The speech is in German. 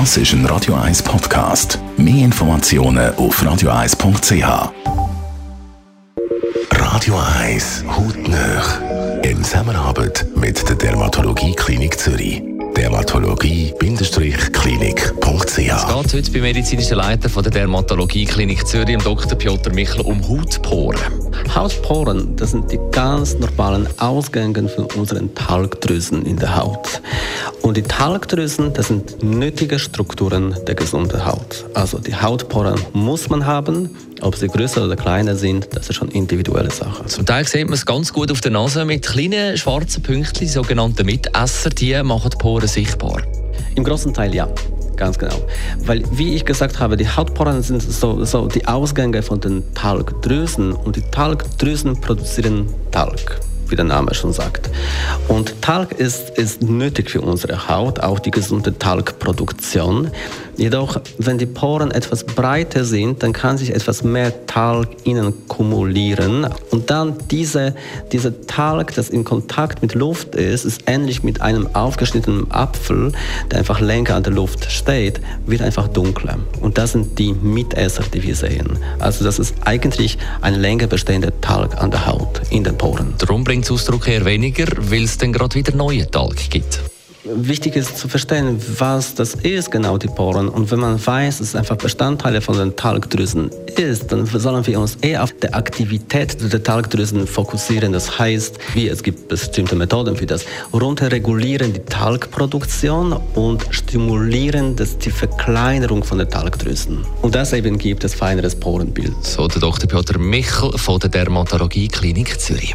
Das ist ein Radio 1 Podcast. Mehr Informationen auf radio1.ch. Radio 1 Hautnöch. In Zusammenarbeit mit der Dermatologie Klinik Zürich. Dermatologie-klinik.ch Es geht heute beim medizinischen Leiter von der Dermatologie Klinik Zürich, dem Dr. Piotr Michel, um Hautporen. Hautporen, das sind die ganz normalen Ausgänge von unseren Talgdrüsen in der Haut. Und die Talgdrüsen, das sind nötige Strukturen der gesunden Haut. Also die Hautporen muss man haben. Ob sie größer oder kleiner sind, das ist schon individuelle Sache. Zum Teil sieht man es ganz gut auf der Nase mit kleinen schwarzen Pünktchen, sogenannte Mitesser, die machen die Poren sichtbar. Im großen Teil ja. Ganz genau. Weil, wie ich gesagt habe, die Hautporen sind so, so die Ausgänge von den Talgdrüsen und die Talgdrüsen produzieren Talg wie der Name schon sagt. Und Talg ist, ist nötig für unsere Haut, auch die gesunde Talgproduktion. Jedoch, wenn die Poren etwas breiter sind, dann kann sich etwas mehr Talg innen kumulieren. Und dann diese, diese Talg, das in Kontakt mit Luft ist, ist ähnlich mit einem aufgeschnittenen Apfel, der einfach länger an der Luft steht, wird einfach dunkler. Und das sind die Mitesser, die wir sehen. Also das ist eigentlich ein länger bestehender Talg an der Haut, in den Poren. Darum bringt es Ausdruck eher weniger, weil es dann gerade wieder neue Talg gibt. Wichtig ist zu verstehen, was das ist genau die Poren. Und wenn man weiß, dass es einfach Bestandteile von den Talgdrüsen ist, dann sollen wir uns eher auf die Aktivität der Talgdrüsen fokussieren. Das heißt, wie es gibt bestimmte Methoden für das. Runterregulieren die Talgproduktion und stimulieren das, die Verkleinerung von den Talgdrüsen. Und das eben gibt es feineres Porenbild. So der Dr. Piotr Michel von der Dermatologie Klinik Zürich.